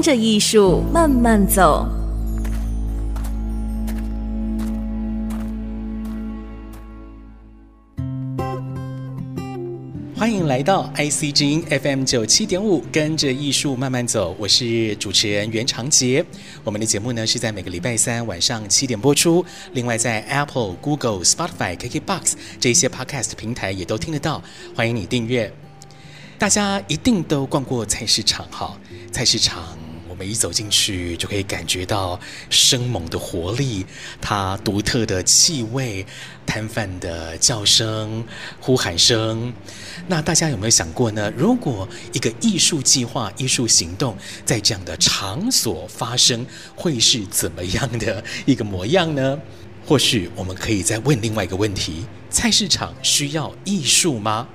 跟着艺术慢慢走。欢迎来到 IC 之音 FM 九七点五，跟着艺术慢慢走。我是主持人袁长杰。我们的节目呢是在每个礼拜三晚上七点播出。另外，在 Apple、Google、Spotify、KKBox 这些 Podcast 平台也都听得到。欢迎你订阅。大家一定都逛过菜市场哈，菜市场。每一走进去，就可以感觉到生猛的活力，它独特的气味，摊贩的叫声、呼喊声。那大家有没有想过呢？如果一个艺术计划、艺术行动在这样的场所发生，会是怎么样的一个模样呢？或许我们可以再问另外一个问题：菜市场需要艺术吗？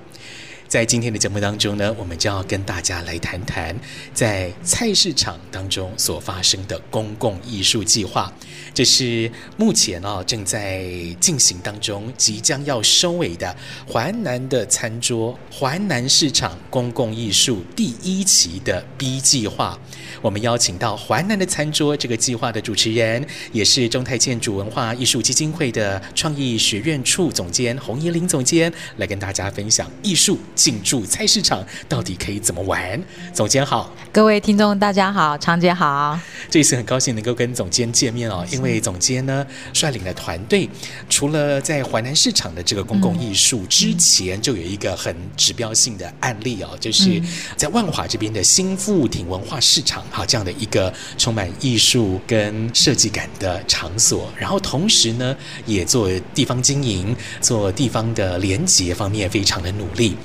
在今天的节目当中呢，我们就要跟大家来谈谈在菜市场当中所发生的公共艺术计划。这是目前啊正在进行当中，即将要收尾的淮南的餐桌淮南市场公共艺术第一期的 B 计划。我们邀请到淮南的餐桌这个计划的主持人，也是中泰建筑文化艺术基金会的创意学院处总监洪怡林总监，来跟大家分享艺术进驻菜市场到底可以怎么玩。总监好，各位听众大家好，常姐好。这一次很高兴能够跟总监见面哦，因为总监呢率领的团队，除了在淮南市场的这个公共艺术之前，就有一个很指标性的案例哦，就是在万华这边的新富町文化市场。哈，这样的一个充满艺术跟设计感的场所，然后同时呢，也做地方经营、做地方的连结方面非常的努力。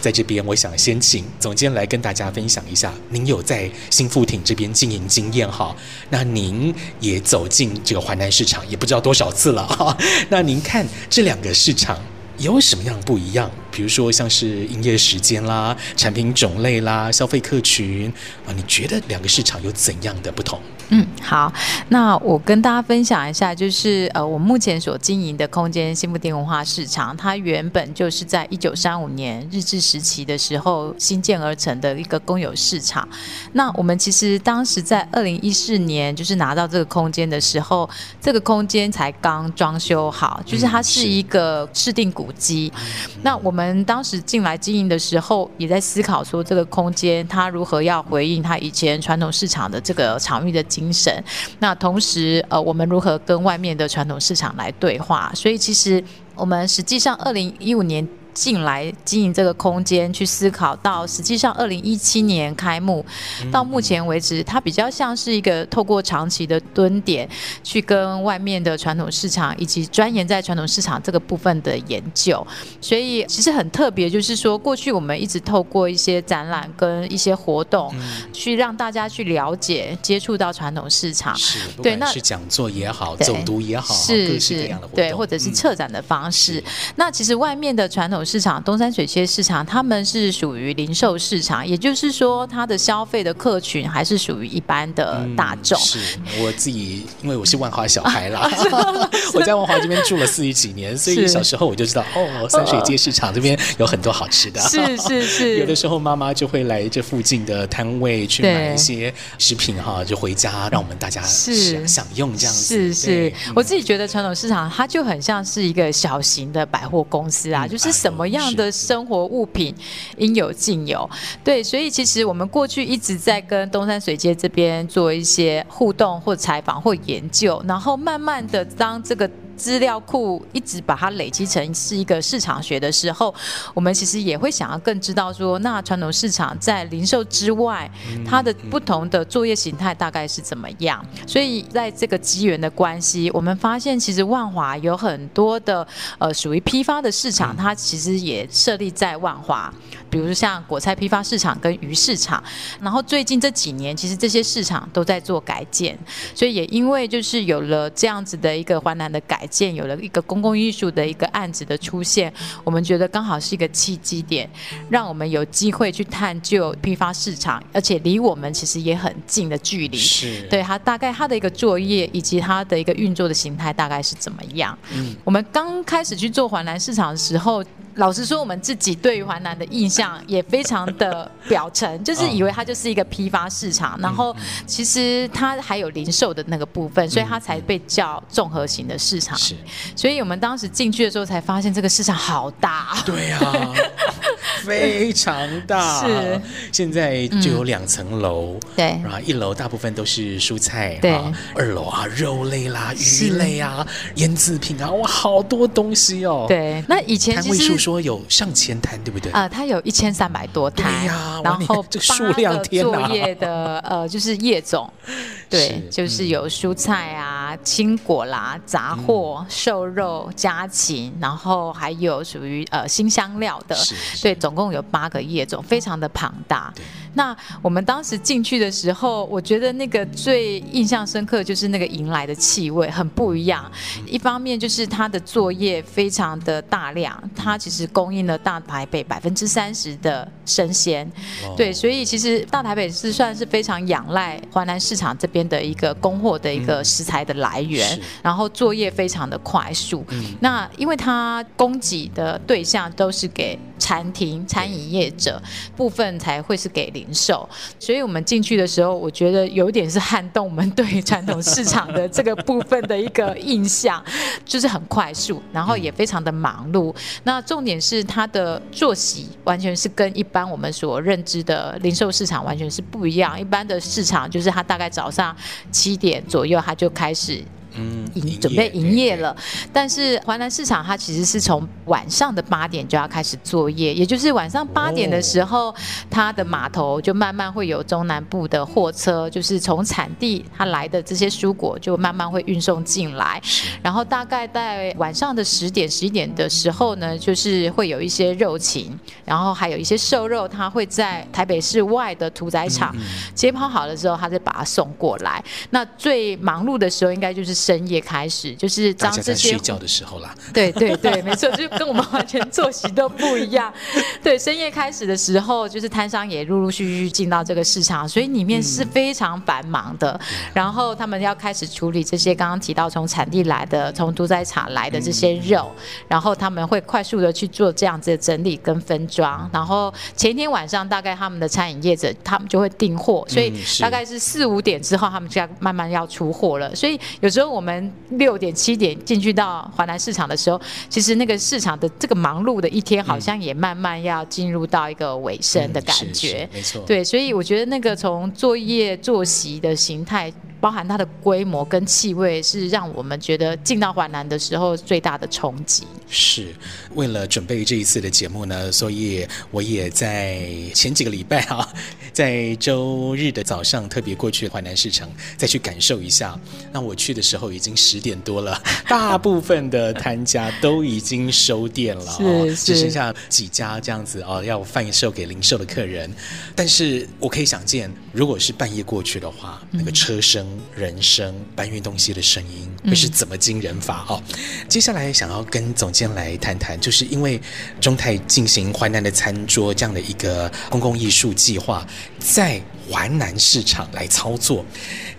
在这边，我想先请总监来跟大家分享一下，您有在新富町这边经营经验哈？那您也走进这个淮南市场，也不知道多少次了哈？那您看这两个市场有什么样不一样？比如说，像是营业时间啦、产品种类啦、消费客群啊，你觉得两个市场有怎样的不同？嗯，好，那我跟大家分享一下，就是呃，我目前所经营的空间新富町文化市场，它原本就是在一九三五年日治时期的时候新建而成的一个公有市场。那我们其实当时在二零一四年就是拿到这个空间的时候，这个空间才刚装修好，就是它是一个市定古迹。嗯、那我们。我们当时进来经营的时候，也在思考说这个空间它如何要回应它以前传统市场的这个场域的精神。那同时，呃，我们如何跟外面的传统市场来对话？所以，其实我们实际上二零一五年。进来经营这个空间，去思考到实际上二零一七年开幕，到目前为止，它比较像是一个透过长期的蹲点，去跟外面的传统市场以及钻研在传统市场这个部分的研究。所以其实很特别，就是说过去我们一直透过一些展览跟一些活动，去让大家去了解、接触到传统市场。是，对，那是讲座也好，走读也好，是是，对，或者是策展的方式。那其实外面的传统。市场东山水街市场，他们是属于零售市场，也就是说，它的消费的客群还是属于一般的大众。嗯、是我自己，因为我是万华小孩啦，我在万华这边住了四十几年，所以小时候我就知道，哦，山水街市场这边有很多好吃的。是是是，有的时候妈妈就会来这附近的摊位去买一些食品哈，就回家让我们大家是享用这样子。是是，我自己觉得传统市场它就很像是一个小型的百货公司啊，嗯、就是什。什么样的生活物品应有尽有？对，所以其实我们过去一直在跟东山水街这边做一些互动或采访或研究，然后慢慢的当这个。资料库一直把它累积成是一个市场学的时候，我们其实也会想要更知道说，那传统市场在零售之外，它的不同的作业形态大概是怎么样？所以在这个机缘的关系，我们发现其实万华有很多的呃属于批发的市场，它其实也设立在万华。比如像果菜批发市场跟鱼市场，然后最近这几年，其实这些市场都在做改建，所以也因为就是有了这样子的一个华南的改建，有了一个公共艺术的一个案子的出现，我们觉得刚好是一个契机点，让我们有机会去探究批发市场，而且离我们其实也很近的距离，是对它大概它的一个作业以及它的一个运作的形态大概是怎么样。嗯，我们刚开始去做环南市场的时候。老实说，我们自己对于环南的印象也非常的表层，就是以为它就是一个批发市场，然后其实它还有零售的那个部分，所以它才被叫综合型的市场。是，所以我们当时进去的时候才发现这个市场好大。对呀、啊，非常大。是，现在就有两层楼。对，然后一楼大部分都是蔬菜。对，二楼啊，肉类啦、鱼类啊、腌制品啊，哇，好多东西哦。对，那以前摊位数。说有上千摊，对不对？啊，它有一千三百多摊，对呀然后这个数量天作业的呃，就是业种，对，是就是有蔬菜啊、青果啦、杂货、瘦肉、家禽，然后还有属于呃新香料的，对，总共有八个业种，非常的庞大。那我们当时进去的时候，我觉得那个最印象深刻就是那个迎来的气味很不一样。一方面就是它的作业非常的大量，它其实供应了大台北百分之三十的生鲜。对，所以其实大台北是算是非常仰赖华南市场这边的一个供货的一个食材的来源，然后作业非常的快速。那因为它供给的对象都是给餐厅、餐饮业者，部分才会是给零售，所以我们进去的时候，我觉得有点是撼动我们对传统市场的这个部分的一个印象，就是很快速，然后也非常的忙碌。那重点是它的作息完全是跟一般我们所认知的零售市场完全是不一样。一般的市场就是它大概早上七点左右，它就开始。嗯，准备营业了，但是华南市场它其实是从晚上的八点就要开始作业，也就是晚上八点的时候，它的码头就慢慢会有中南部的货车，就是从产地它来的这些蔬果就慢慢会运送进来，然后大概在晚上的十点十一点的时候呢，就是会有一些肉禽，然后还有一些瘦肉，它会在台北市外的屠宰场解剖好了之后，它再把它送过来。那最忙碌的时候应该就是。深夜开始，就是当这些睡觉的时候啦。对对对，没错，就跟我们完全作息都不一样。对，深夜开始的时候，就是摊商也陆陆续续进到这个市场，所以里面是非常繁忙的。嗯、然后他们要开始处理这些刚刚提到从产地来的、从屠宰场来的这些肉，嗯、然后他们会快速的去做这样子的整理跟分装。然后前一天晚上，大概他们的餐饮业者他们就会订货，所以大概是四五点之后，他们就要慢慢要出货了。所以有时候。我们六点七点进去到华南市场的时候，其实那个市场的这个忙碌的一天，好像也慢慢要进入到一个尾声的感觉。没错，对，所以我觉得那个从作业作息的形态。包含它的规模跟气味，是让我们觉得进到淮南的时候最大的冲击。是为了准备这一次的节目呢，所以我也在前几个礼拜啊，在周日的早上特别过去淮南市场，再去感受一下。那我去的时候已经十点多了，大部分的摊家都已经收店了，哦，只剩下几家这样子哦，要贩售给零售的客人。但是我可以想见，如果是半夜过去的话，那个车声。人声搬运东西的声音会是怎么惊人法哦？接下来想要跟总监来谈谈，就是因为中泰进行淮南的餐桌这样的一个公共艺术计划，在淮南市场来操作，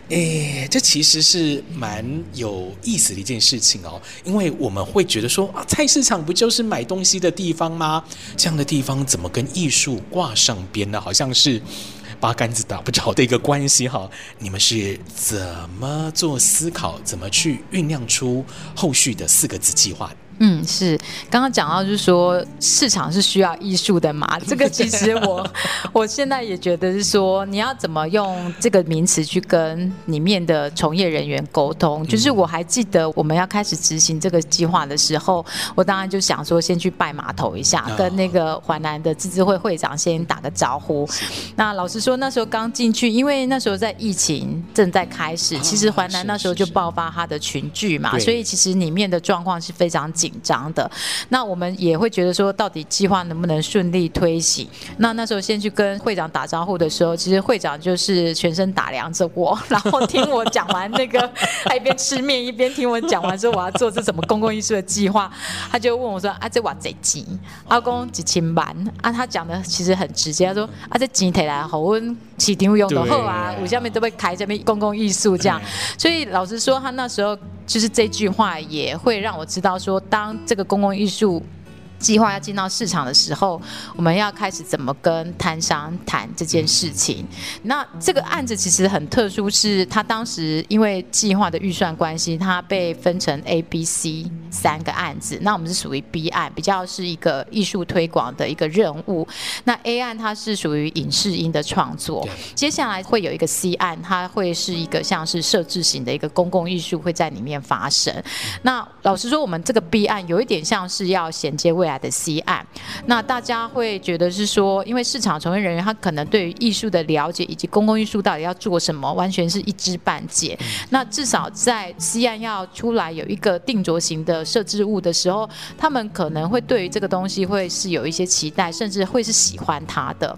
诶，这其实是蛮有意思的一件事情哦。因为我们会觉得说啊，菜市场不就是买东西的地方吗？这样的地方怎么跟艺术挂上边呢？好像是。八竿子打不着的一个关系哈，你们是怎么做思考，怎么去酝酿出后续的四个字计划？嗯，是刚刚讲到，就是说市场是需要艺术的嘛？这个其实我 我现在也觉得是说，你要怎么用这个名词去跟里面的从业人员沟通？就是我还记得我们要开始执行这个计划的时候，我当然就想说，先去拜码头一下，跟那个淮南的自治会会长先打个招呼。那老实说，那时候刚进去，因为那时候在疫情正在开始，其实淮南那时候就爆发它的群聚嘛，所以其实里面的状况是非常紧张的。那我们也会觉得说，到底计划能不能顺利推行？那那时候先去跟会长打招呼的时候，其实会长就是全身打量着我，然后听我讲完那个，他一边吃面一边听我讲完说我要做这什么公共艺术的计划，他就问我说：“啊，这我贼急，阿公几千万啊？”他讲的其实很直接，他说：“啊，这钱提来好，我市场用的好啊，我下面都会开这边公共艺术这样。”所以老实说，他那时候。就是这句话也会让我知道说，当这个公共艺术。计划要进到市场的时候，我们要开始怎么跟摊商谈这件事情？那这个案子其实很特殊，是他当时因为计划的预算关系，它被分成 A、B、C 三个案子。那我们是属于 B 案，比较是一个艺术推广的一个任务。那 A 案它是属于影视音的创作，接下来会有一个 C 案，它会是一个像是设置型的一个公共艺术会在里面发生。那老实说，我们这个 B 案有一点像是要衔接未来。的西岸，那大家会觉得是说，因为市场从业人员他可能对于艺术的了解以及公共艺术到底要做什么，完全是一知半解。那至少在 C 案要出来有一个定着型的设置物的时候，他们可能会对于这个东西会是有一些期待，甚至会是喜欢它的。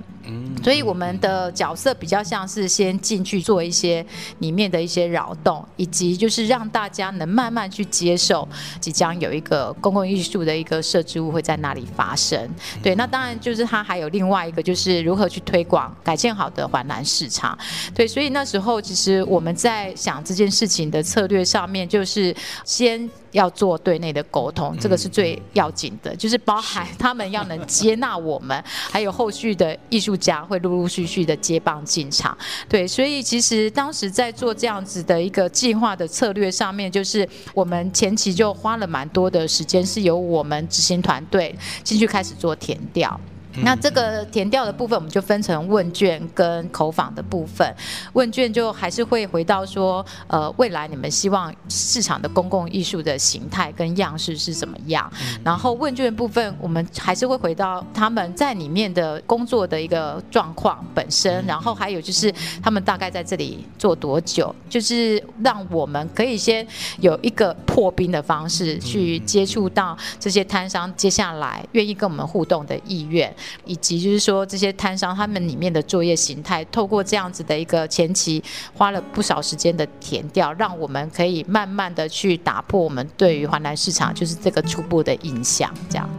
所以我们的角色比较像是先进去做一些里面的一些扰动，以及就是让大家能慢慢去接受即将有一个公共艺术的一个设置物会在那里发生。对，那当然就是它还有另外一个就是如何去推广改建好的环南市场。对，所以那时候其实我们在想这件事情的策略上面，就是先。要做对内的沟通，这个是最要紧的，就是包含他们要能接纳我们，还有后续的艺术会陆陆续续的接棒进场。对，所以其实当时在做这样子的一个计划的策略上面，就是我们前期就花了蛮多的时间，是由我们执行团队进去开始做填调。那这个填调的部分，我们就分成问卷跟口访的部分。问卷就还是会回到说，呃，未来你们希望市场的公共艺术的形态跟样式是怎么样？然后问卷部分，我们还是会回到他们在里面的工作的一个状况本身，然后还有就是他们大概在这里做多久，就是让我们可以先有一个破冰的方式去接触到这些摊商，接下来愿意跟我们互动的意愿。以及就是说，这些摊商他们里面的作业形态，透过这样子的一个前期花了不少时间的填调，让我们可以慢慢的去打破我们对于华南市场就是这个初步的印象，这样。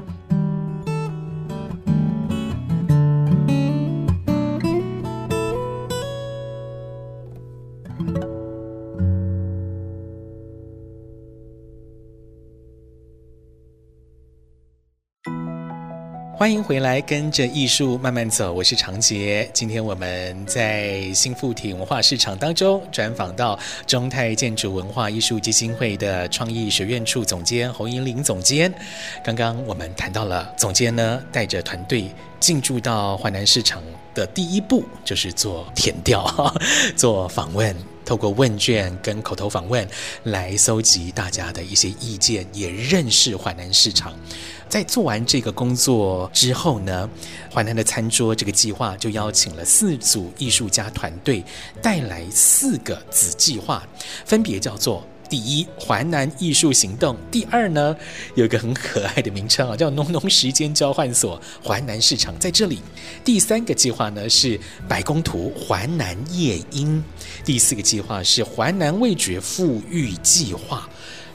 欢迎回来，跟着艺术慢慢走。我是长杰。今天我们在新富町文化市场当中专访到中泰建筑文化艺术基金会的创意学院处总监侯银玲总监。刚刚我们谈到了总监呢，带着团队进驻到淮南市场的第一步就是做填调、做访问，透过问卷跟口头访问来搜集大家的一些意见，也认识淮南市场。在做完这个工作之后呢，淮南的餐桌这个计划就邀请了四组艺术家团队，带来四个子计划，分别叫做第一淮南艺术行动，第二呢有一个很可爱的名称啊，叫浓浓时间交换所淮南市场在这里，第三个计划呢是百工图淮南夜莺，第四个计划是淮南味觉复育计划。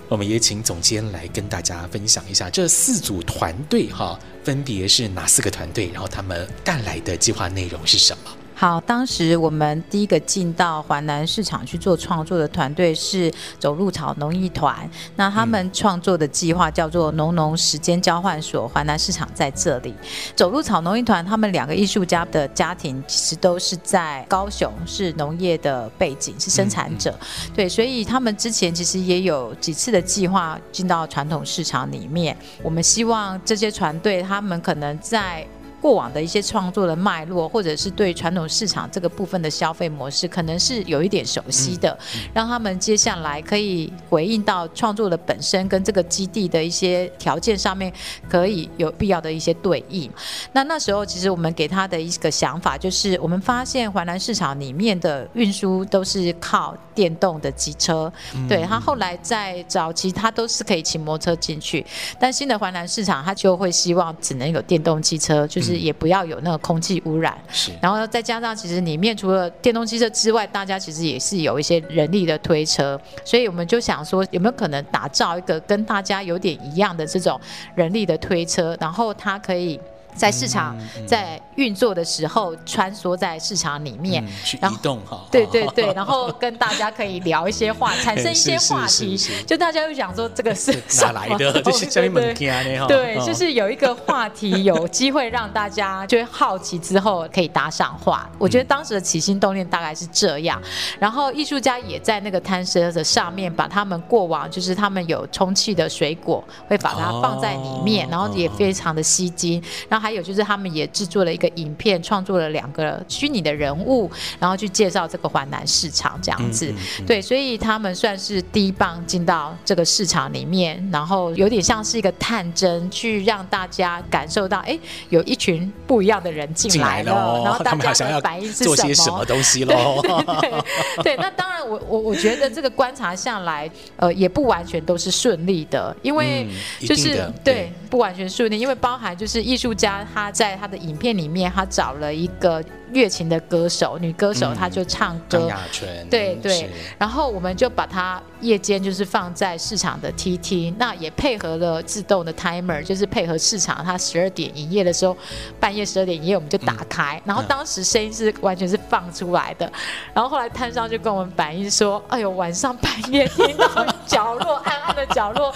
我们也请总监来跟大家分享一下这四组团队哈，分别是哪四个团队，然后他们带来的计划内容是什么？好，当时我们第一个进到华南市场去做创作的团队是走路草农艺团，那他们创作的计划叫做“农农时间交换所”，华南市场在这里。走路草农艺团他们两个艺术家的家庭其实都是在高雄，是农业的背景，是生产者，对，所以他们之前其实也有几次的计划进到传统市场里面。我们希望这些团队他们可能在。过往的一些创作的脉络，或者是对传统市场这个部分的消费模式，可能是有一点熟悉的，让他们接下来可以回应到创作的本身跟这个基地的一些条件上面，可以有必要的一些对应。那那时候其实我们给他的一个想法就是，我们发现环南市场里面的运输都是靠电动的机车，对，他后来在早期他都是可以骑摩托车进去，但新的环南市场他就会希望只能有电动机车，就是。也不要有那个空气污染，是。然后再加上，其实里面除了电动汽车之外，大家其实也是有一些人力的推车，所以我们就想说，有没有可能打造一个跟大家有点一样的这种人力的推车，然后它可以。在市场在运作的时候，穿梭在市场里面，然后移动哈，对对对，然后跟大家可以聊一些话，产生一些话题，就大家会想说这个是哪来的？就是叫你们听的哈。对，就是有一个话题，有机会让大家就会好奇之后可以搭上话。我觉得当时的起心动念大概是这样，然后艺术家也在那个摊车的上面把他们过往就是他们有充气的水果会把它放在里面，然后也非常的吸睛，然后还。还有就是，他们也制作了一个影片，创作了两个虚拟的人物，然后去介绍这个环南市场这样子。嗯嗯嗯、对，所以他们算是第一棒进到这个市场里面，然后有点像是一个探针，去让大家感受到，哎，有一群不一样的人进来了，来然后大家的反应是什么？做些什么东西喽？对，对，那当然我，我我我觉得这个观察下来，呃，也不完全都是顺利的，因为就是、对，不完全顺利，因为包含就是艺术家。他在他的影片里面，他找了一个。乐琴的歌手，女歌手，她就唱歌。张雅纯。对对。然后我们就把它夜间就是放在市场的 TT，那也配合了自动的 timer，就是配合市场，它十二点营业的时候，半夜十二点营业我们就打开。嗯、然后当时声音是完全是放出来的。然后后来摊商就跟我们反映说：“哎呦，晚上半夜听到角落暗暗的角落，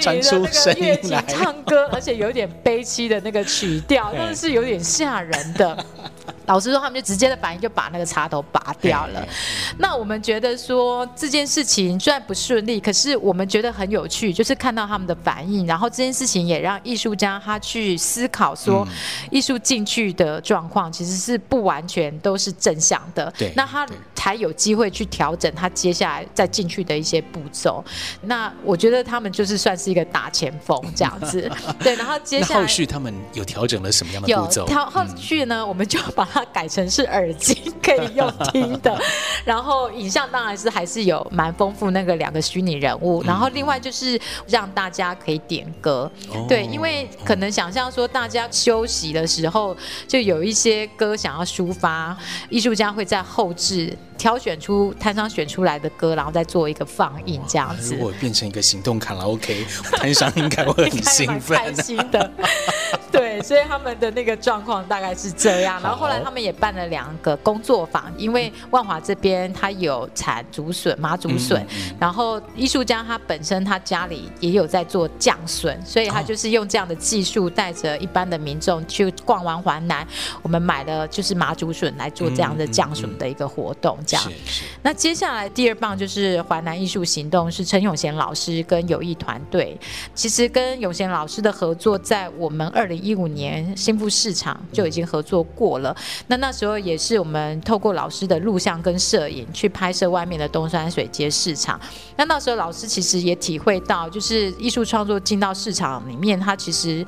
传出那个乐琴唱歌，而且有点悲凄的那个曲调，但是是有点吓人的。”老实说，他们就直接的反应就把那个插头拔掉了。那我们觉得说这件事情虽然不顺利，可是我们觉得很有趣，就是看到他们的反应，然后这件事情也让艺术家他去思考说，艺术进去的状况其实是不完全都是正向的。对，那他才有机会去调整他接下来再进去的一些步骤。那我觉得他们就是算是一个大前锋这样子。对，然后接下来后续他们有调整了什么样的步骤？有调后续呢，我们就把它改成是耳机可以用听的，然后影像当然是还是有蛮丰富那个两个虚拟人物，然后另外就是让大家可以点歌，对，因为可能想象说大家休息的时候就有一些歌想要抒发，艺术家会在后制。挑选出摊商选出来的歌，然后再做一个放映，这样子。如果变成一个行动卡拉 OK，摊商应该会很兴奋，开心的。对，所以他们的那个状况大概是这样。然后后来他们也办了两个工作坊，因为万华这边他有产竹笋、麻竹笋，然后艺术家他本身他家里也有在做酱笋，所以他就是用这样的技术，带着一般的民众去逛完环南，我们买了就是麻竹笋来做这样的酱笋的一个活动。那接下来第二棒就是华南艺术行动，是陈永贤老师跟友谊团队。其实跟永贤老师的合作，在我们二零一五年新富市场就已经合作过了。那那时候也是我们透过老师的录像跟摄影去拍摄外面的东山水街市场。那那时候老师其实也体会到，就是艺术创作进到市场里面，他其实。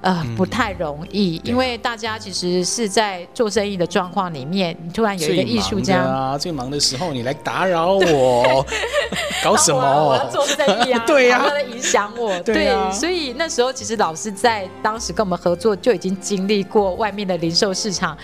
呃，不太容易，因为大家其实是在做生意的状况里面，你突然有一个艺术家。啊，最忙的时候你来打扰我，搞什么？我要做生意啊，对呀，他在影响我，对，所以那时候其实老师在当时跟我们合作，就已经经历过外面的零售市场。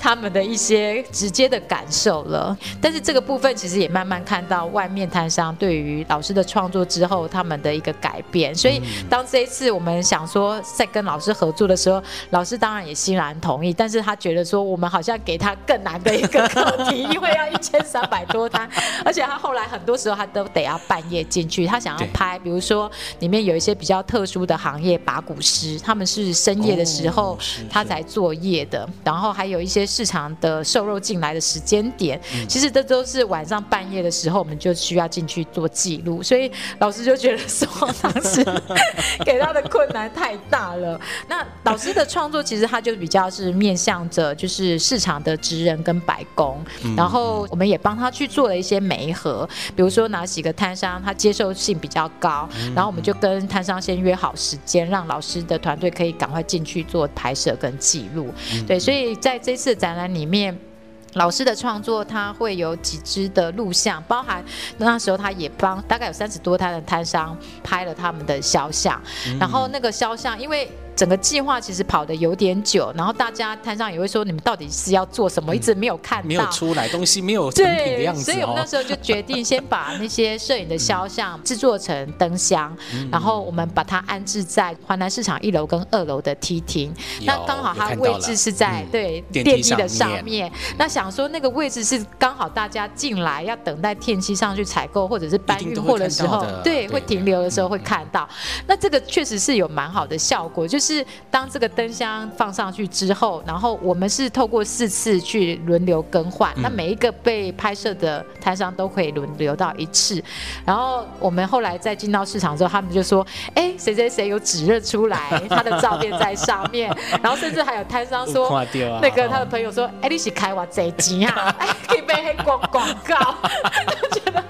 他们的一些直接的感受了。但是这个部分其实也慢慢看到外面摊商对于老师的创作之后他们的一个改变。所以当这一次我们想说在跟老师合作的时候，老师当然也欣然同意，但是他觉得说我们好像给他更难的一个课题，因为要一千三百多摊，而且他后来很多时候他都得要半夜进去，他想要拍，比如说里面有一些比较特殊的行业，把古师他们是深夜的时候他才作业的，然后还有一些市场的瘦肉进来的时间点，其实这都是晚上半夜的时候，我们就需要进去做记录，所以老师就觉得说当时 给他的困难太大了。那老师的创作其实他就比较是面向着就是市场的职人跟白工，然后我们也帮他去做了一些媒合，比如说哪几个摊商他接受性比较高，然后我们就跟摊商先约好时间，让老师的团队可以赶快进去做拍摄跟记录。对，所以在这次展览里面。老师的创作，他会有几支的录像，包含那时候他也帮大概有三十多摊的摊商拍了他们的肖像，然后那个肖像因为。整个计划其实跑的有点久，然后大家摊上也会说，你们到底是要做什么？一直没有看到，没有出来东西，没有成品的样子。所以我们那时候就决定先把那些摄影的肖像制作成灯箱，然后我们把它安置在华南市场一楼跟二楼的梯厅。那刚好它位置是在对电梯的上面。那想说那个位置是刚好大家进来要等待电梯上去采购或者是搬运货的时候，对，会停留的时候会看到。那这个确实是有蛮好的效果，就是。是当这个灯箱放上去之后，然后我们是透过四次去轮流更换，那每一个被拍摄的摊商都可以轮流到一次。然后我们后来再进到市场之后，他们就说：“哎，谁谁谁有指认出来，他的照片在上面。”然后甚至还有摊商说：“那个他的朋友说，哎，你是开我贼机啊，可以被黑广广告。”就觉得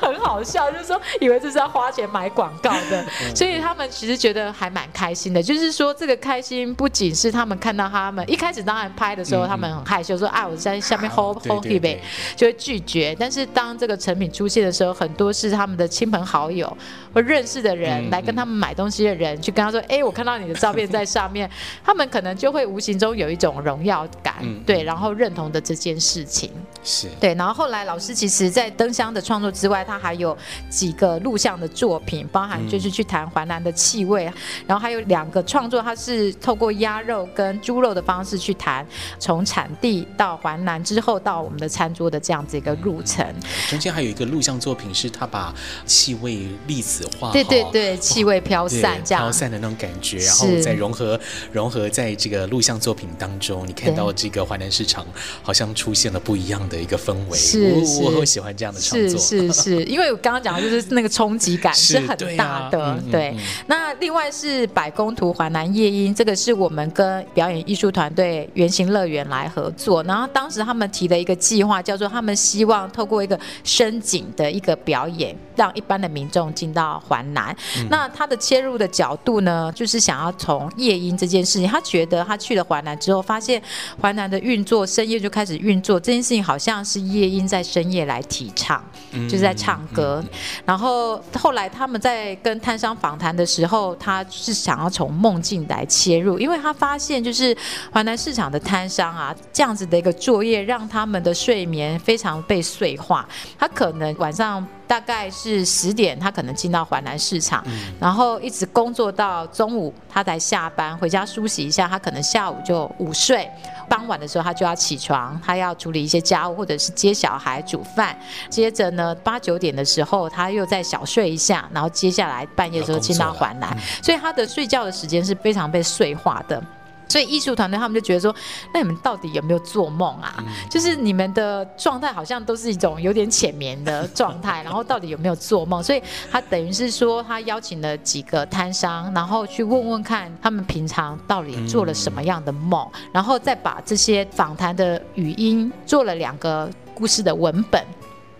很好笑，就是说以为这是要花钱买广告的，所以他们其实觉得还蛮开心的，就是。说这个开心不仅是他们看到他们一开始当然拍的时候，他们很害羞，说啊我在下面 hold hold 一杯，就会拒绝。但是当这个成品出现的时候，很多是他们的亲朋好友或认识的人来跟他们买东西的人，去跟他说，哎，我看到你的照片在上面，他们可能就会无形中有一种荣耀感，对，然后认同的这件事情是对。然后后来老师其实在灯箱的创作之外，他还有几个录像的作品，包含就是去谈淮南的气味，然后还有两个创。作它是透过鸭肉跟猪肉的方式去谈，从产地到环南之后到我们的餐桌的这样子一个路程。中间还有一个录像作品，是他把气味粒子化，对对对，气味飘散这样飘散的那种感觉，然后再融合融合在这个录像作品当中，你看到这个环南市场好像出现了不一样的一个氛围。是我，我很喜欢这样的创作。是是是，因为我刚刚讲的就是那个冲击感是很大的。对，那另外是百工图环。南夜莺，这个是我们跟表演艺术团队圆形乐园来合作，然后当时他们提的一个计划叫做，他们希望透过一个深井的一个表演，让一般的民众进到环南。嗯、那他的切入的角度呢，就是想要从夜莺这件事情，他觉得他去了环南之后，发现环南的运作深夜就开始运作，这件事情好像是夜莺在深夜来提倡，就是在唱歌。然后后来他们在跟摊商访谈的时候，他是想要从梦进来切入，因为他发现就是华南市场的摊商啊，这样子的一个作业，让他们的睡眠非常被碎化。他可能晚上大概是十点，他可能进到环南市场，然后一直工作到中午，他才下班回家梳洗一下，他可能下午就午睡。傍晚的时候，他就要起床，他要处理一些家务，或者是接小孩、煮饭。接着呢，八九点的时候，他又再小睡一下，然后接下来半夜的时候进到环南，所以他的睡觉的时间是非常被碎化的。所以艺术团队他们就觉得说，那你们到底有没有做梦啊？嗯、就是你们的状态好像都是一种有点浅眠的状态，然后到底有没有做梦？所以他等于是说，他邀请了几个摊商，然后去问问看他们平常到底做了什么样的梦，嗯、然后再把这些访谈的语音做了两个故事的文本。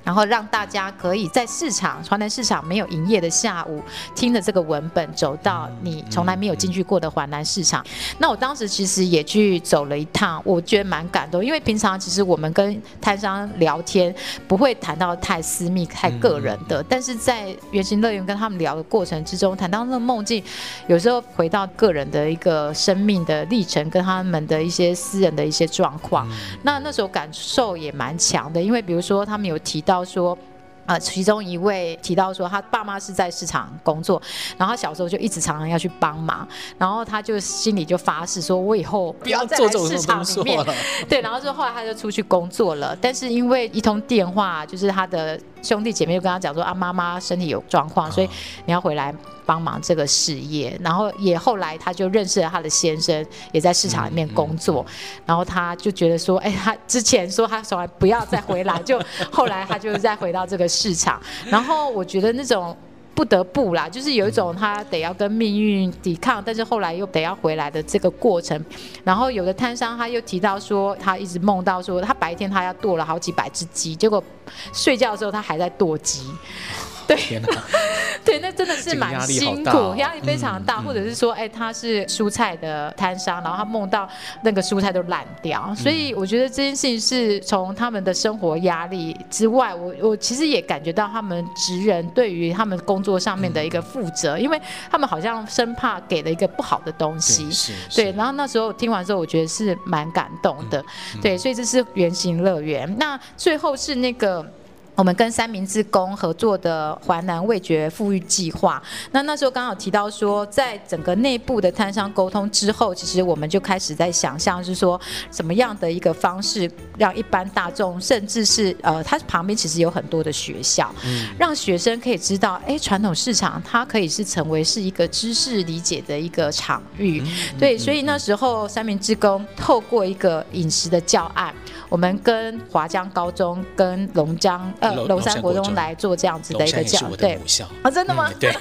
然后让大家可以在市场华南市场没有营业的下午，听着这个文本，走到你从来没有进去过的华南市场。那我当时其实也去走了一趟，我觉得蛮感动，因为平常其实我们跟摊商聊天不会谈到太私密、太个人的，但是在原型乐园跟他们聊的过程之中，谈到那个梦境，有时候回到个人的一个生命的历程，跟他们的一些私人的一些状况，那那时候感受也蛮强的，因为比如说他们有提到。到说，啊，其中一位提到说，他爸妈是在市场工作，然后他小时候就一直常常要去帮忙，然后他就心里就发誓说，我以后不要再来市场里面，对，然后就后来他就出去工作了，但是因为一通电话，就是他的。兄弟姐妹就跟他讲说啊，妈妈身体有状况，所以你要回来帮忙这个事业。然后也后来他就认识了他的先生，也在市场里面工作。然后他就觉得说，哎，他之前说他从来不要再回来，就后来他就再回到这个市场。然后我觉得那种。不得不啦，就是有一种他得要跟命运抵抗，但是后来又得要回来的这个过程。然后有的摊商他又提到说，他一直梦到说，他白天他要剁了好几百只鸡，结果睡觉的时候他还在剁鸡。对，对，那真的是蛮辛苦，压力非常大。或者是说，哎，他是蔬菜的摊商，然后他梦到那个蔬菜都烂掉，所以我觉得这件事情是从他们的生活压力之外，我我其实也感觉到他们职人对于他们工作上面的一个负责，因为他们好像生怕给了一个不好的东西，对。然后那时候听完之后，我觉得是蛮感动的，对。所以这是圆形乐园，那最后是那个。我们跟三明治工合作的华南味觉富裕计划，那那时候刚好提到说，在整个内部的摊商沟通之后，其实我们就开始在想象，是说什么样的一个方式，让一般大众，甚至是呃，它旁边其实有很多的学校，让学生可以知道，哎，传统市场它可以是成为是一个知识理解的一个场域，对，所以那时候三明治工透过一个饮食的教案。我们跟华江高中、跟龙江呃龙山国中来做这样子的一个教，对，啊，真的吗？对，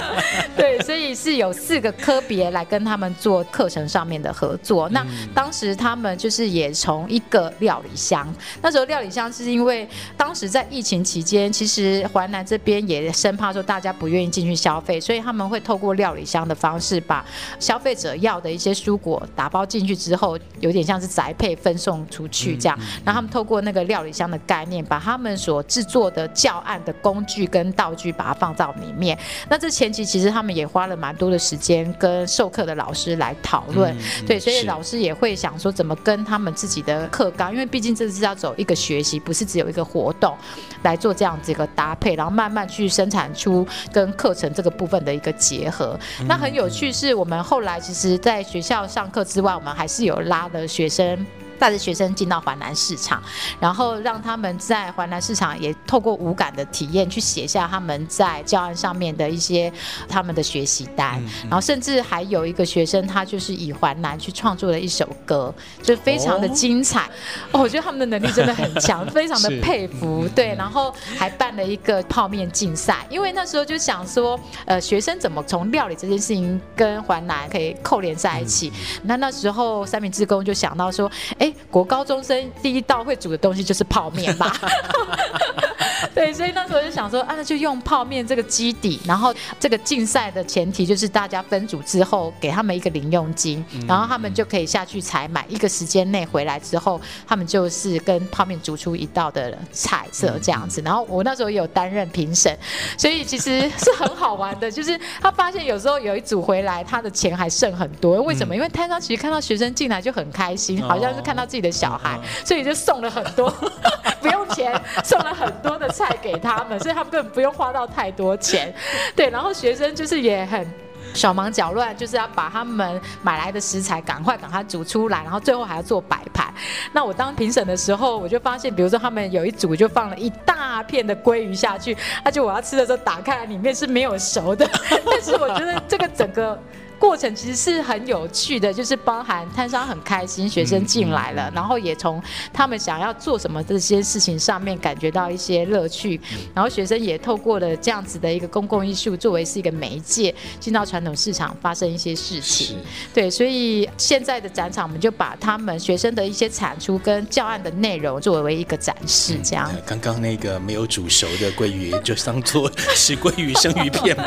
对，所以是有四个科别来跟他们做课程上面的合作。那当时他们就是也从一个料理箱，那时候料理箱是因为当时在疫情期间，其实淮南这边也生怕说大家不愿意进去消费，所以他们会透过料理箱的方式，把消费者要的一些蔬果打包进去之后，有点像是宅配分送出去。这样，然后他们透过那个料理箱的概念，把他们所制作的教案的工具跟道具，把它放到里面。那这前期其实他们也花了蛮多的时间跟授课的老师来讨论，嗯、对，所以老师也会想说怎么跟他们自己的课纲，因为毕竟这是要走一个学习，不是只有一个活动来做这样子一个搭配，然后慢慢去生产出跟课程这个部分的一个结合。那很有趣，是我们后来其实在学校上课之外，我们还是有拉的学生。带着学生进到环南市场，然后让他们在环南市场也透过五感的体验去写下他们在教案上面的一些他们的学习单，然后甚至还有一个学生他就是以环南去创作了一首歌，就非常的精彩。哦，我觉得他们的能力真的很强，非常的佩服。对，然后还办了一个泡面竞赛，因为那时候就想说，呃，学生怎么从料理这件事情跟环南可以扣连在一起？那那时候三明治工就想到说，哎。国高中生第一道会煮的东西就是泡面吧？对，所以那时候就想说，啊，那就用泡面这个基底，然后这个竞赛的前提就是大家分组之后给他们一个零用金，然后他们就可以下去采买，一个时间内回来之后，他们就是跟泡面煮出一道的菜色这样子。然后我那时候也有担任评审，所以其实是很好玩的，就是他发现有时候有一组回来，他的钱还剩很多，为什么？因为摊商其实看到学生进来就很开心，好像是看到自己的小孩，所以就送了很多，不用钱，送了很多的菜给他们，所以他们根本不用花到太多钱。对，然后学生就是也很手忙脚乱，就是要把他们买来的食材赶快赶快煮出来，然后最后还要做摆盘。那我当评审的时候，我就发现，比如说他们有一组就放了一大片的鲑鱼下去，那就我要吃的时候打开来，里面是没有熟的。但是我觉得这个整个。过程其实是很有趣的，就是包含摊商很开心，学生进来了，嗯嗯、然后也从他们想要做什么这些事情上面感觉到一些乐趣，嗯、然后学生也透过了这样子的一个公共艺术作为是一个媒介，进到传统市场发生一些事情。对，所以现在的展场，我们就把他们学生的一些产出跟教案的内容作为一个展示，这样。嗯、刚刚那个没有煮熟的鲑鱼，就当做是鲑鱼生鱼片吧。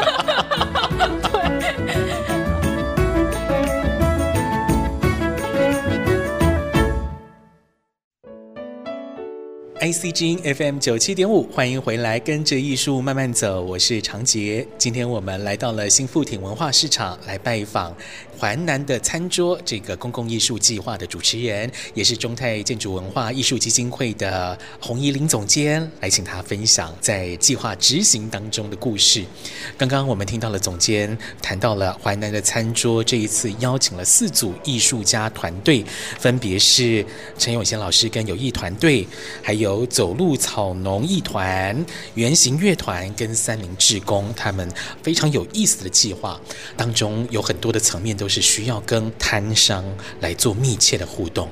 对。ICG FM 九七点五，欢迎回来，跟着艺术慢慢走，我是常杰。今天我们来到了新富町文化市场来拜访。淮南的餐桌这个公共艺术计划的主持人，也是中泰建筑文化艺术基金会的洪怡玲总监，来请他分享在计划执行当中的故事。刚刚我们听到了总监谈到了淮南的餐桌，这一次邀请了四组艺术家团队，分别是陈永贤老师跟友艺团队，还有走路草农艺团、圆形乐团跟三名志工，他们非常有意思的计划当中有很多的层面都。是需要跟摊商来做密切的互动，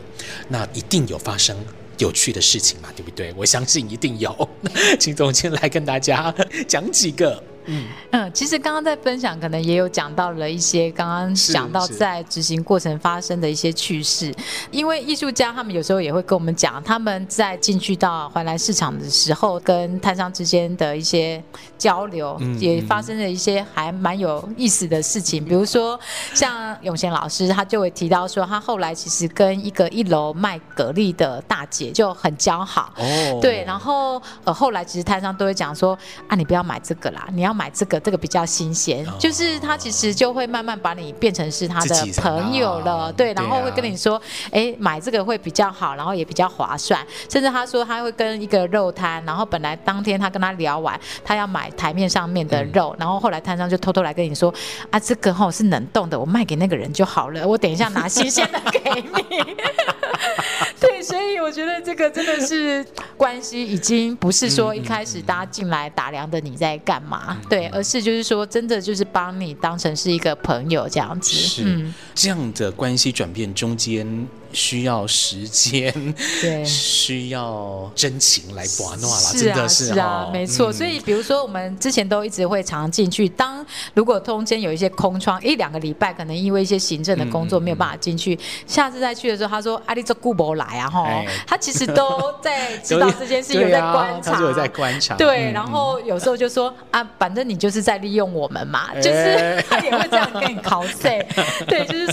那一定有发生有趣的事情嘛，对不对？我相信一定有，请总监来跟大家讲几个。嗯嗯，其实刚刚在分享，可能也有讲到了一些刚刚讲到在执行过程发生的一些趣事。因为艺术家他们有时候也会跟我们讲，他们在进去到环南市场的时候，跟摊商之间的一些交流，也发生了一些还蛮有意思的事情。比如说，像永贤老师，他就会提到说，他后来其实跟一个一楼卖蛤蜊的大姐就很交好。哦，对，然后呃，后来其实摊商都会讲说，啊，你不要买这个啦，你要。买这个，这个比较新鲜，就是他其实就会慢慢把你变成是他的朋友了，对，然后会跟你说，哎，买这个会比较好，然后也比较划算，甚至他说他会跟一个肉摊，然后本来当天他跟他聊完，他要买台面上面的肉，然后后来摊商就偷偷来跟你说，啊，这个吼是冷冻的，我卖给那个人就好了，我等一下拿新鲜的给你。对，所以我觉得这个真的是关系已经不是说一开始大家进来打量的你在干嘛。对，而是就是说，真的就是把你当成是一个朋友这样子。是，嗯，这样的关系转变中间。需要时间，对，需要真情来把诺啦，真的是是啊，没错。所以，比如说，我们之前都一直会常常进去。当如果中间有一些空窗，一两个礼拜，可能因为一些行政的工作没有办法进去，下次再去的时候，他说：“阿里这顾不来啊！”哈，他其实都在知道 这件事，有在观察，有在观察。对，然后有时候就说：“啊，反正你就是在利用我们嘛。”就是他也会这样跟你 cos。对，就是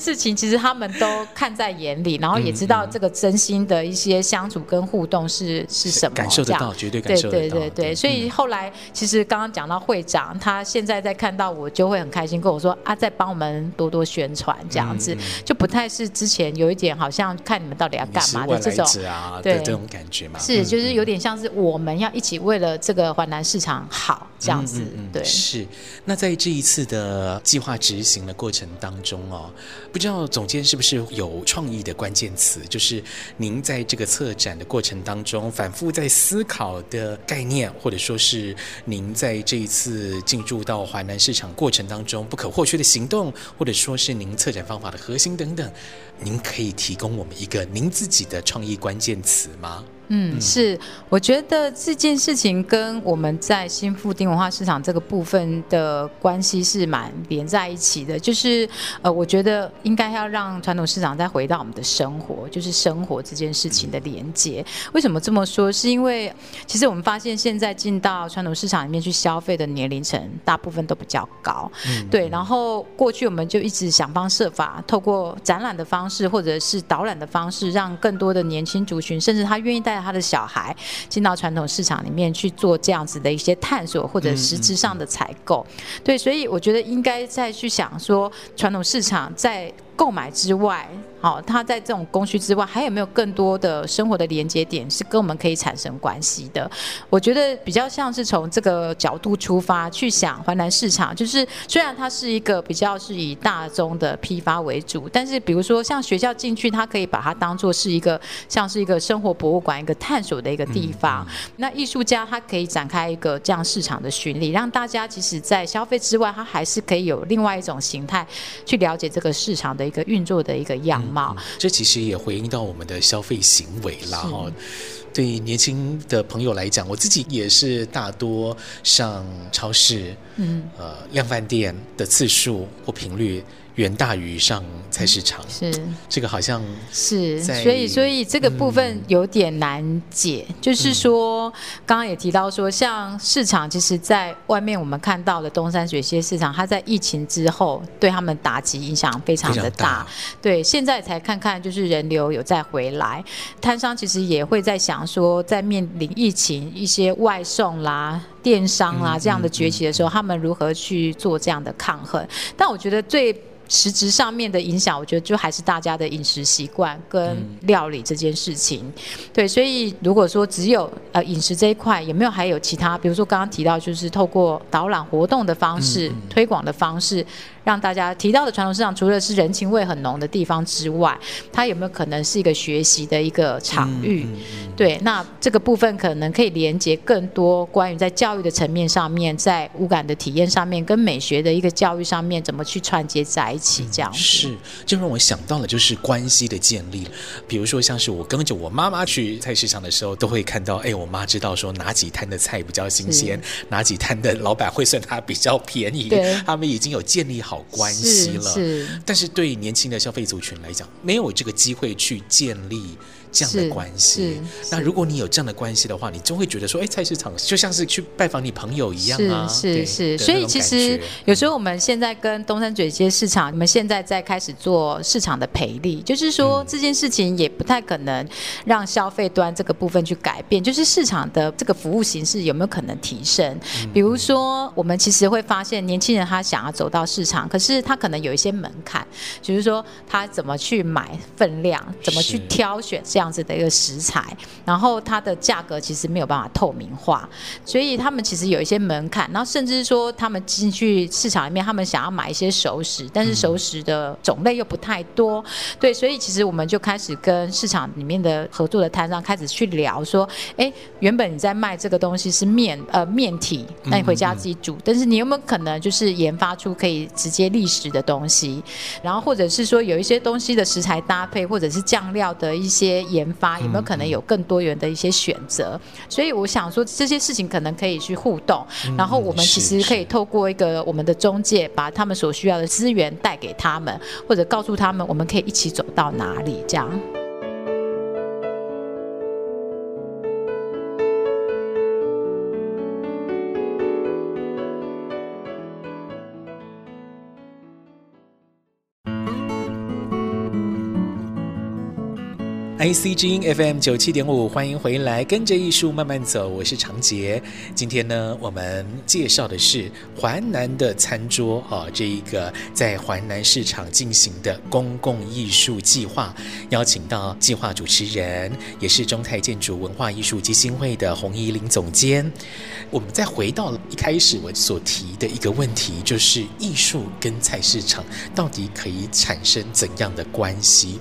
事情，其实他们都看在眼里，然后也知道这个真心的一些相处跟互动是是什么，感受得到，绝对感受得到。对对对对，所以后来其实刚刚讲到会长，他现在在看到我就会很开心，跟我说啊，在帮我们多多宣传这样子，就不太是之前有一点好像看你们到底要干嘛的这种啊对。这种感觉嘛，是就是有点像是我们要一起为了这个环南市场好这样子，嗯对。是，那在这一次的计划执行的过程当中哦，不知道总监是不是有创意的关键词，就是您在这个策展的过程当中反复在思考的概念，或者说是您在这一次进驻到华南市场过程当中不可或缺的行动，或者说是您策展方法的核心等等，您可以提供我们一个您自己的创意关键词吗？嗯，是，我觉得这件事情跟我们在新富町文化市场这个部分的关系是蛮连在一起的。就是，呃，我觉得应该要让传统市场再回到我们的生活，就是生活这件事情的连接。为什么这么说？是因为其实我们发现现在进到传统市场里面去消费的年龄层，大部分都比较高。嗯，对。然后过去我们就一直想方设法，透过展览的方式或者是导览的方式，让更多的年轻族群，甚至他愿意带。他的小孩进到传统市场里面去做这样子的一些探索，或者实质上的采购，对，所以我觉得应该再去想说，传统市场在购买之外，好，它在这种供需之外，还有没有更多的生活的连接点是跟我们可以产生关系的？我觉得比较像是从这个角度出发去想淮南市场，就是虽然它是一个比较是以大宗的批发为主，但是比如说像学校进去，它可以把它当做是一个像是一个生活博物馆、一个探索的一个地方。那艺术家他可以展开一个这样市场的巡礼，让大家其实在消费之外，他还是可以有另外一种形态去了解这个市场的一个运作的一个样貌。嗯嗯、这其实也回应到我们的消费行为啦，哈。对年轻的朋友来讲，我自己也是大多上超市，嗯，呃，量贩店的次数或频率。远大于上菜市场，是。这个好像是，所以所以这个部分有点难解。嗯、就是说，刚刚也提到说，像市场，其实在外面我们看到的东山水榭市场，它在疫情之后对他们打击影响非常的大。大。对，现在才看看，就是人流有再回来，摊商其实也会在想说，在面临疫情一些外送啦、电商啦这样的崛起的时候，他们如何去做这样的抗衡？但我觉得最实质上面的影响，我觉得就还是大家的饮食习惯跟料理这件事情。嗯、对，所以如果说只有呃饮食这一块，有没有还有其他？比如说刚刚提到，就是透过导览活动的方式、嗯嗯、推广的方式。让大家提到的传统市场，除了是人情味很浓的地方之外，它有没有可能是一个学习的一个场域？嗯嗯嗯、对，那这个部分可能可以连接更多关于在教育的层面上面，在五感的体验上面，跟美学的一个教育上面，怎么去串接在一起？这样、嗯、是，就让我想到了就是关系的建立。比如说，像是我跟着我妈妈去菜市场的时候，都会看到，哎，我妈知道说哪几摊的菜比较新鲜，哪几摊的老板会算它比较便宜，对他们已经有建立好。好关系了，是，是，但是对年轻的消费族群来讲，没有这个机会去建立。这样的关系，那如果你有这样的关系的话，你就会觉得说，哎，菜市场就像是去拜访你朋友一样啊。是是是，所以其实有时候我们现在跟东山嘴街市场，你们现在在开始做市场的赔力，就是说这件事情也不太可能让消费端这个部分去改变，就是市场的这个服务形式有没有可能提升？比如说，我们其实会发现年轻人他想要走到市场，可是他可能有一些门槛，就是说他怎么去买分量，怎么去挑选这样。这样子的一个食材，然后它的价格其实没有办法透明化，所以他们其实有一些门槛，然后甚至说他们进去市场里面，他们想要买一些熟食，但是熟食的种类又不太多，对，所以其实我们就开始跟市场里面的合作的摊商开始去聊，说，哎，原本你在卖这个东西是面呃面体，那你回家自己煮，但是你有没有可能就是研发出可以直接立食的东西，然后或者是说有一些东西的食材搭配，或者是酱料的一些。研发有没有可能有更多元的一些选择？嗯、所以我想说这些事情可能可以去互动，嗯、然后我们其实可以透过一个我们的中介，把他们所需要的资源带给他们，或者告诉他们我们可以一起走到哪里这样。IC 之音 FM 九七点五，欢迎回来，跟着艺术慢慢走，我是长杰。今天呢，我们介绍的是环南的餐桌啊，这一个在环南市场进行的公共艺术计划，邀请到计划主持人，也是中泰建筑文化艺术基金会的洪怡林总监。我们再回到一开始我所提的一个问题，就是艺术跟菜市场到底可以产生怎样的关系？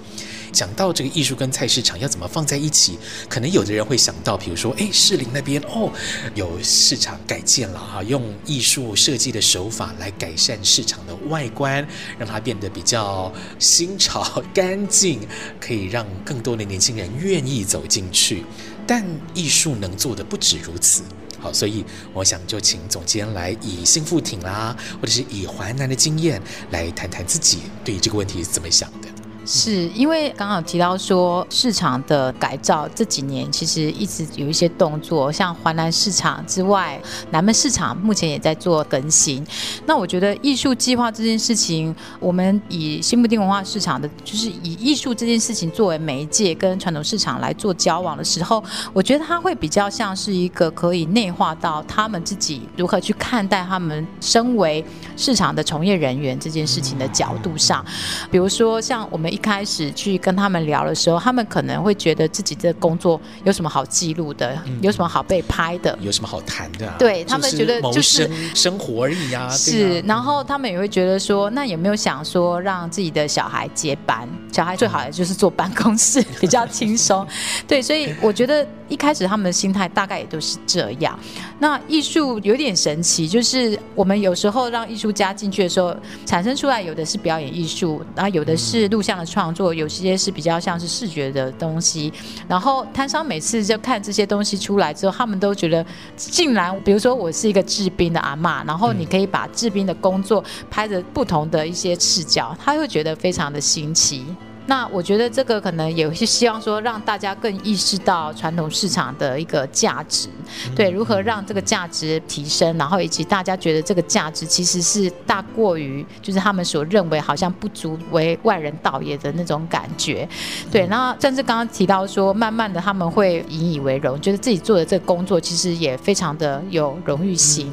讲到这个艺术跟菜市场要怎么放在一起，可能有的人会想到，比如说，哎，士林那边哦，有市场改建了哈，用艺术设计的手法来改善市场的外观，让它变得比较新潮、干净，可以让更多的年轻人愿意走进去。但艺术能做的不止如此，好，所以我想就请总监来以新富町啦，或者是以环南的经验来谈谈自己对这个问题是怎么想的。是因为刚刚提到说市场的改造这几年其实一直有一些动作，像环南市场之外，南门市场目前也在做更新。那我觉得艺术计划这件事情，我们以新布丁文化市场的，就是以艺术这件事情作为媒介跟传统市场来做交往的时候，我觉得它会比较像是一个可以内化到他们自己如何去看待他们身为市场的从业人员这件事情的角度上，比如说像我们一。开始去跟他们聊的时候，他们可能会觉得自己的工作有什么好记录的，嗯、有什么好被拍的，有什么好谈的、啊？对他们觉得就是生，生活而已啊。是，啊、然后他们也会觉得说，那有没有想说让自己的小孩接班？小孩最好的就是坐办公室比较轻松。对，所以我觉得一开始他们的心态大概也都是这样。那艺术有点神奇，就是我们有时候让艺术家进去的时候，产生出来有的是表演艺术，然后有的是录像的创作，有些是比较像是视觉的东西。然后摊商每次就看这些东西出来之后，他们都觉得，竟然比如说我是一个制冰的阿妈，然后你可以把制冰的工作拍着不同的一些视角，他会觉得非常的新奇。那我觉得这个可能也是希望说，让大家更意识到传统市场的一个价值，对，如何让这个价值提升，然后以及大家觉得这个价值其实是大过于就是他们所认为好像不足为外人道也的那种感觉，对。那甚至刚刚提到说，慢慢的他们会引以为荣，觉得自己做的这个工作其实也非常的有荣誉心，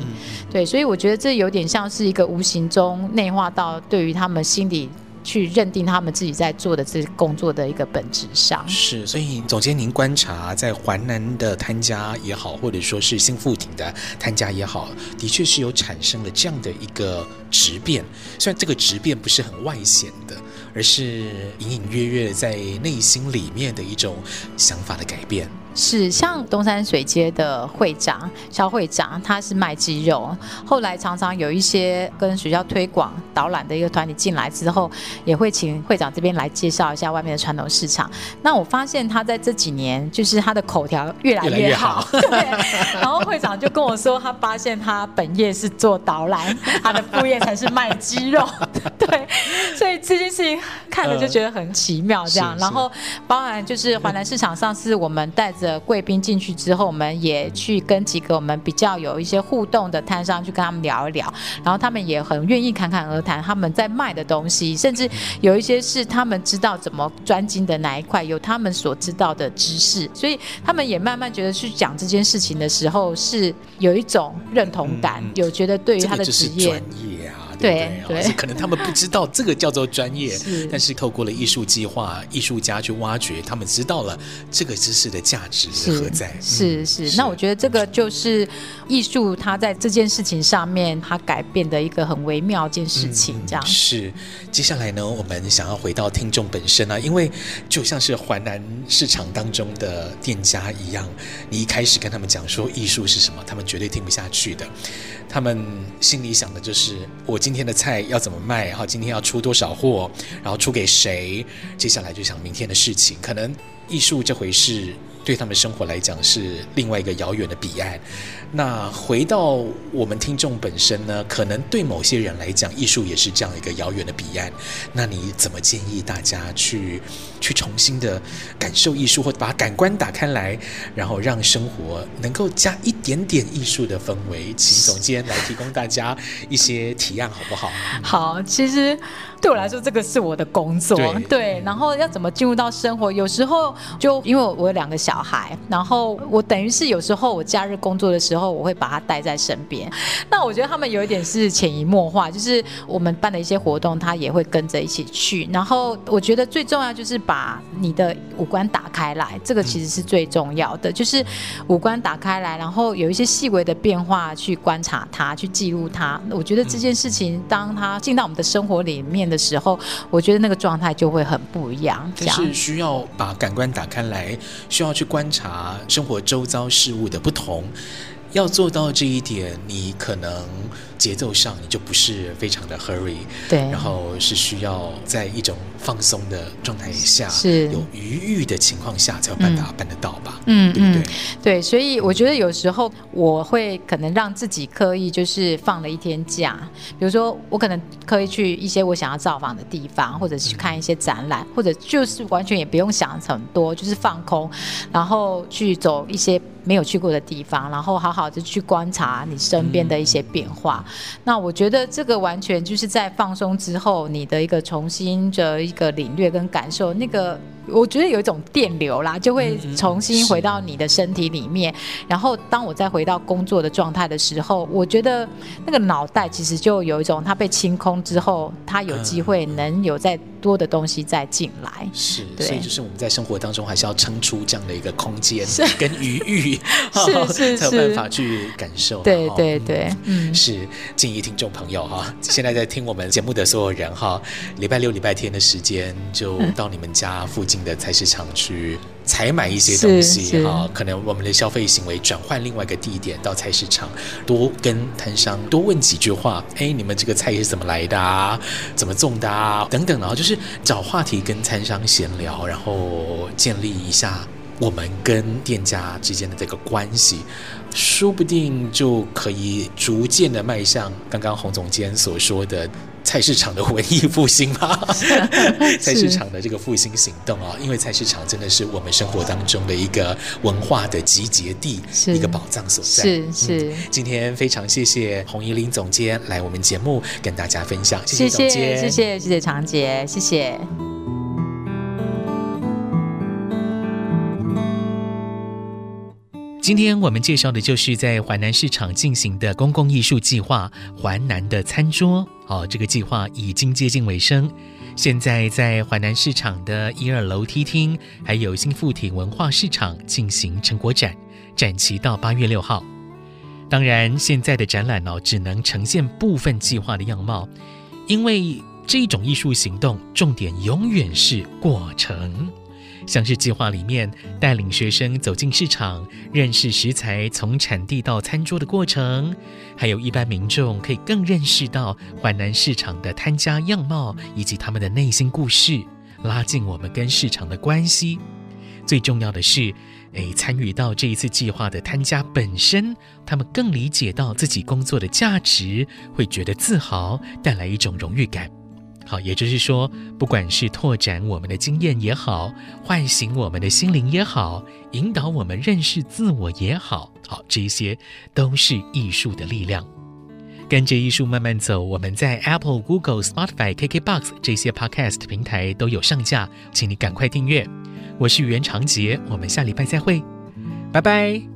对。所以我觉得这有点像是一个无形中内化到对于他们心里。去认定他们自己在做的这工作的一个本质上是，所以总监您观察在环南的摊家也好，或者说是新富町的摊家也好，的确是有产生了这样的一个质变，虽然这个质变不是很外显的，而是隐隐约约在内心里面的一种想法的改变。是像东山水街的会长肖会长，他是卖鸡肉，后来常常有一些跟学校推广导览的一个团体进来之后，也会请会长这边来介绍一下外面的传统市场。那我发现他在这几年，就是他的口条越来越好，越来越好对。然后会长就跟我说，他发现他本业是做导览，他的副业才是卖鸡肉，对。所以这件事情看了就觉得很奇妙，这样。然后包含就是 环南市场上是我们带着。的贵宾进去之后，我们也去跟几个我们比较有一些互动的摊商去跟他们聊一聊，然后他们也很愿意侃侃而谈他们在卖的东西，甚至有一些是他们知道怎么专精的哪一块，有他们所知道的知识，所以他们也慢慢觉得去讲这件事情的时候是有一种认同感，有觉得对于他的职业。对对，对，可能他们不知道这个叫做专业，是，但是透过了艺术计划，艺术家去挖掘，他们知道了这个知识的价值是何在。是是，那我觉得这个就是艺术，它在这件事情上面，它改变的一个很微妙一件事情，这样、嗯。是，接下来呢，我们想要回到听众本身啊，因为就像是环南市场当中的店家一样，你一开始跟他们讲说艺术是什么，他们绝对听不下去的。他们心里想的就是我今天的菜要怎么卖，然后今天要出多少货，然后出给谁，接下来就想明天的事情。可能艺术这回事对他们生活来讲是另外一个遥远的彼岸。那回到我们听众本身呢，可能对某些人来讲，艺术也是这样一个遥远的彼岸。那你怎么建议大家去去重新的感受艺术，或者把感官打开来，然后让生活能够加一点点艺术的氛围？请总监来提供大家一些提案，好不好？好，其实对我来说，这个是我的工作。对，对，然后要怎么进入到生活？有时候就因为我有两个小孩，然后我等于是有时候我假日工作的时候。然后我会把他带在身边，那我觉得他们有一点是潜移默化，就是我们办的一些活动，他也会跟着一起去。然后我觉得最重要就是把你的五官打开来，这个其实是最重要的，就是五官打开来，然后有一些细微的变化去观察它，去记录它。我觉得这件事情，当他进到我们的生活里面的时候，我觉得那个状态就会很不一样。这样是需要把感官打开来，需要去观察生活周遭事物的不同。要做到这一点，你可能节奏上你就不是非常的 hurry，对，然后是需要在一种放松的状态下，是有余裕的情况下才有办法办得到吧？嗯，对不对？对，所以我觉得有时候我会可能让自己刻意就是放了一天假，比如说我可能刻意去一些我想要造访的地方，或者是去看一些展览，或者就是完全也不用想很多，就是放空，然后去走一些。没有去过的地方，然后好好的去观察你身边的一些变化。那我觉得这个完全就是在放松之后，你的一个重新的一个领略跟感受，那个我觉得有一种电流啦，就会重新回到你的身体里面。嗯、然后当我再回到工作的状态的时候，我觉得那个脑袋其实就有一种，它被清空之后，它有机会能有再多的东西再进来。是，所以就是我们在生活当中还是要撑出这样的一个空间 跟余裕，是是是，才有办法去感受。对对对，嗯，是建议听众朋友哈，现在在听我们节目的所有人哈，礼拜六、礼拜天的时间就到你们家附近的菜市场去采买一些东西哈。可能我们的消费行为转换另外一个地点，到菜市场多跟摊商多问几句话。哎，你们这个菜是怎么来的啊？怎么种的啊？等等，然后就是找话题跟摊商闲聊，然后建立一下我们跟店家之间的这个关系。说不定就可以逐渐的迈向刚刚洪总监所说的菜市场的文艺复兴吧，菜市场的这个复兴行动啊，因为菜市场真的是我们生活当中的一个文化的集结地，是一个宝藏所在。是是、嗯。今天非常谢谢洪怡林总监来我们节目跟大家分享，谢谢总监，谢谢谢谢，谢谢长洁，谢谢。今天我们介绍的就是在淮南市场进行的公共艺术计划——淮南的餐桌。好，这个计划已经接近尾声，现在在淮南市场的一二楼梯厅，还有新富町文化市场进行成果展，展期到八月六号。当然，现在的展览哦，只能呈现部分计划的样貌，因为这种艺术行动重点永远是过程。像是计划里面带领学生走进市场，认识食材从产地到餐桌的过程，还有一般民众可以更认识到淮南市场的摊家样貌以及他们的内心故事，拉近我们跟市场的关系。最重要的是，诶，参与到这一次计划的摊家本身，他们更理解到自己工作的价值，会觉得自豪，带来一种荣誉感。好，也就是说，不管是拓展我们的经验也好，唤醒我们的心灵也好，引导我们认识自我也好，好，这些都是艺术的力量。跟着艺术慢慢走，我们在 Apple、Google、Spotify、KKBox 这些 Podcast 平台都有上架，请你赶快订阅。我是袁长杰，我们下礼拜再会，拜拜。